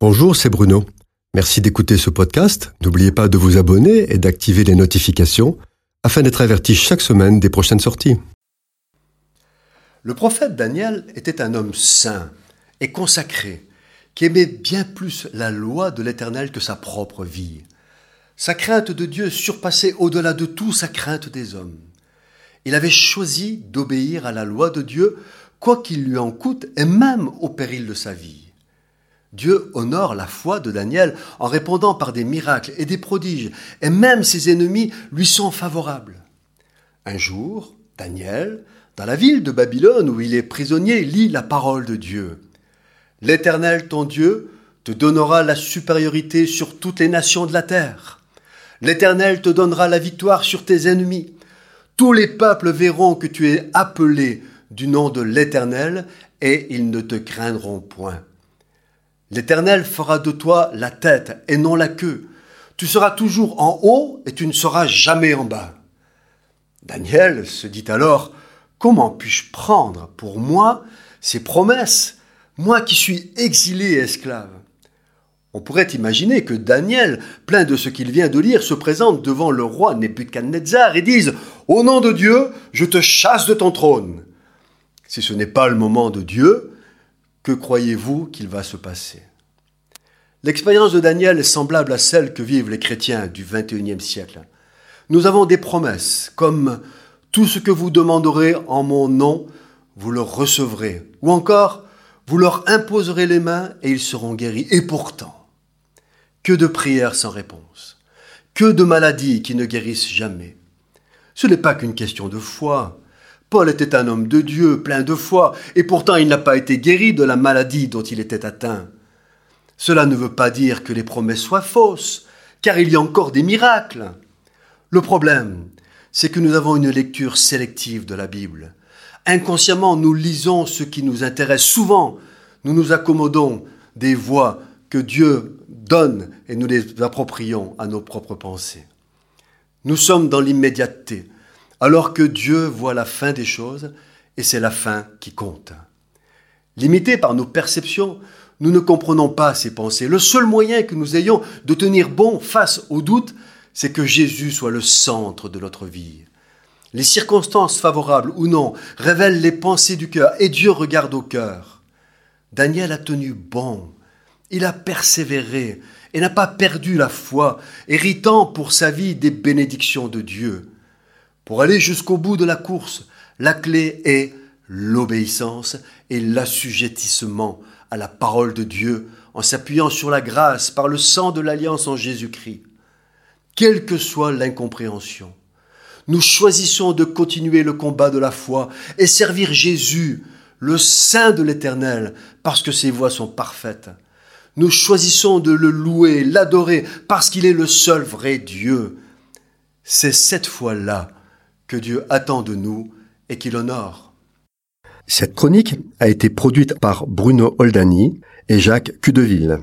Bonjour, c'est Bruno. Merci d'écouter ce podcast. N'oubliez pas de vous abonner et d'activer les notifications afin d'être averti chaque semaine des prochaines sorties. Le prophète Daniel était un homme saint et consacré, qui aimait bien plus la loi de l'Éternel que sa propre vie. Sa crainte de Dieu surpassait au-delà de tout sa crainte des hommes. Il avait choisi d'obéir à la loi de Dieu, quoi qu'il lui en coûte, et même au péril de sa vie. Dieu honore la foi de Daniel en répondant par des miracles et des prodiges, et même ses ennemis lui sont favorables. Un jour, Daniel, dans la ville de Babylone où il est prisonnier, lit la parole de Dieu. L'Éternel, ton Dieu, te donnera la supériorité sur toutes les nations de la terre. L'Éternel te donnera la victoire sur tes ennemis. Tous les peuples verront que tu es appelé du nom de l'Éternel, et ils ne te craindront point. L'Éternel fera de toi la tête et non la queue. Tu seras toujours en haut et tu ne seras jamais en bas. Daniel se dit alors, Comment puis-je prendre pour moi ces promesses, moi qui suis exilé et esclave? On pourrait imaginer que Daniel, plein de ce qu'il vient de lire, se présente devant le roi Nebuchadnezzar et dise Au nom de Dieu, je te chasse de ton trône. Si ce n'est pas le moment de Dieu, croyez-vous qu'il va se passer? L'expérience de Daniel est semblable à celle que vivent les chrétiens du XXIe siècle. Nous avons des promesses comme tout ce que vous demanderez en mon nom, vous le recevrez. Ou encore, vous leur imposerez les mains et ils seront guéris. Et pourtant, que de prières sans réponse, que de maladies qui ne guérissent jamais. Ce n'est pas qu'une question de foi, Paul était un homme de Dieu, plein de foi, et pourtant il n'a pas été guéri de la maladie dont il était atteint. Cela ne veut pas dire que les promesses soient fausses, car il y a encore des miracles. Le problème, c'est que nous avons une lecture sélective de la Bible. Inconsciemment, nous lisons ce qui nous intéresse. Souvent, nous nous accommodons des voies que Dieu donne et nous les approprions à nos propres pensées. Nous sommes dans l'immédiateté alors que Dieu voit la fin des choses et c'est la fin qui compte. Limités par nos perceptions, nous ne comprenons pas ces pensées. Le seul moyen que nous ayons de tenir bon face aux doutes, c'est que Jésus soit le centre de notre vie. Les circonstances favorables ou non révèlent les pensées du cœur et Dieu regarde au cœur. Daniel a tenu bon, il a persévéré et n'a pas perdu la foi, héritant pour sa vie des bénédictions de Dieu. Pour aller jusqu'au bout de la course, la clé est l'obéissance et l'assujettissement à la parole de Dieu en s'appuyant sur la grâce par le sang de l'alliance en Jésus-Christ. Quelle que soit l'incompréhension, nous choisissons de continuer le combat de la foi et servir Jésus, le Saint de l'Éternel, parce que ses voies sont parfaites. Nous choisissons de le louer, l'adorer, parce qu'il est le seul vrai Dieu. C'est cette foi-là que Dieu attend de nous et qu'il honore. Cette chronique a été produite par Bruno Oldani et Jacques Cudeville.